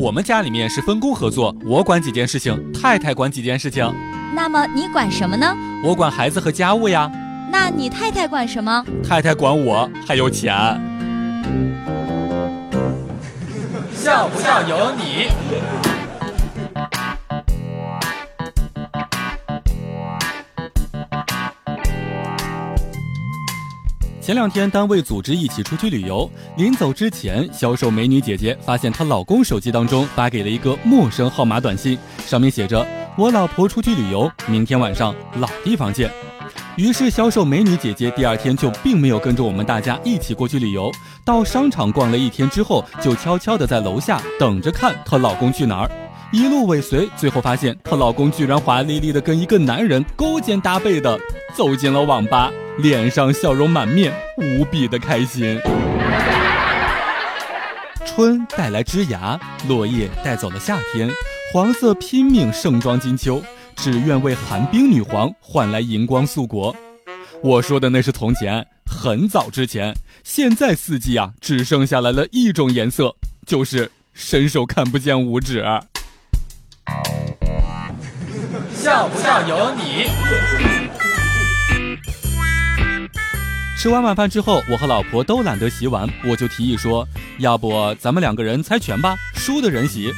我们家里面是分工合作，我管几件事情，太太管几件事情。那么你管什么呢？我管孩子和家务呀。那你太太管什么？太太管我，还有钱。笑不笑由你。前两天单位组织一起出去旅游，临走之前，销售美女姐姐发现她老公手机当中发给了一个陌生号码短信，上面写着：“我老婆出去旅游，明天晚上老地方见。”于是销售美女姐姐第二天就并没有跟着我们大家一起过去旅游，到商场逛了一天之后，就悄悄的在楼下等着看她老公去哪儿，一路尾随，最后发现她老公居然华丽丽的跟一个男人勾肩搭背的走进了网吧。脸上笑容满面，无比的开心。春带来枝芽，落叶带走了夏天，黄色拼命盛装金秋，只愿为寒冰女皇换来银光素国。我说的那是从前，很早之前。现在四季啊，只剩下来了一种颜色，就是伸手看不见五指。笑不笑由你。吃完晚饭之后，我和老婆都懒得洗碗，我就提议说：“要不咱们两个人猜拳吧，输的人洗。”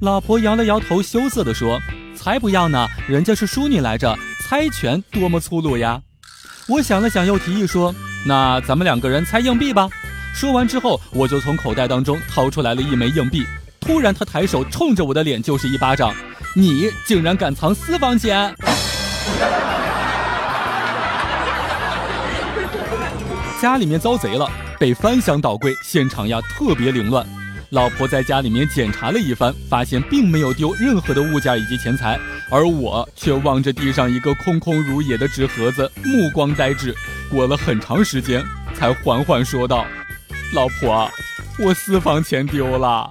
老婆摇了摇头，羞涩地说：“才不要呢，人家是淑女来着，猜拳多么粗鲁呀！”我想了想，又提议说：“那咱们两个人猜硬币吧。”说完之后，我就从口袋当中掏出来了一枚硬币。突然，他抬手冲着我的脸就是一巴掌：“你竟然敢藏私房钱！”家里面遭贼了，被翻箱倒柜，现场呀特别凌乱。老婆在家里面检查了一番，发现并没有丢任何的物件以及钱财，而我却望着地上一个空空如也的纸盒子，目光呆滞。过了很长时间，才缓缓说道：“老婆，我私房钱丢了。”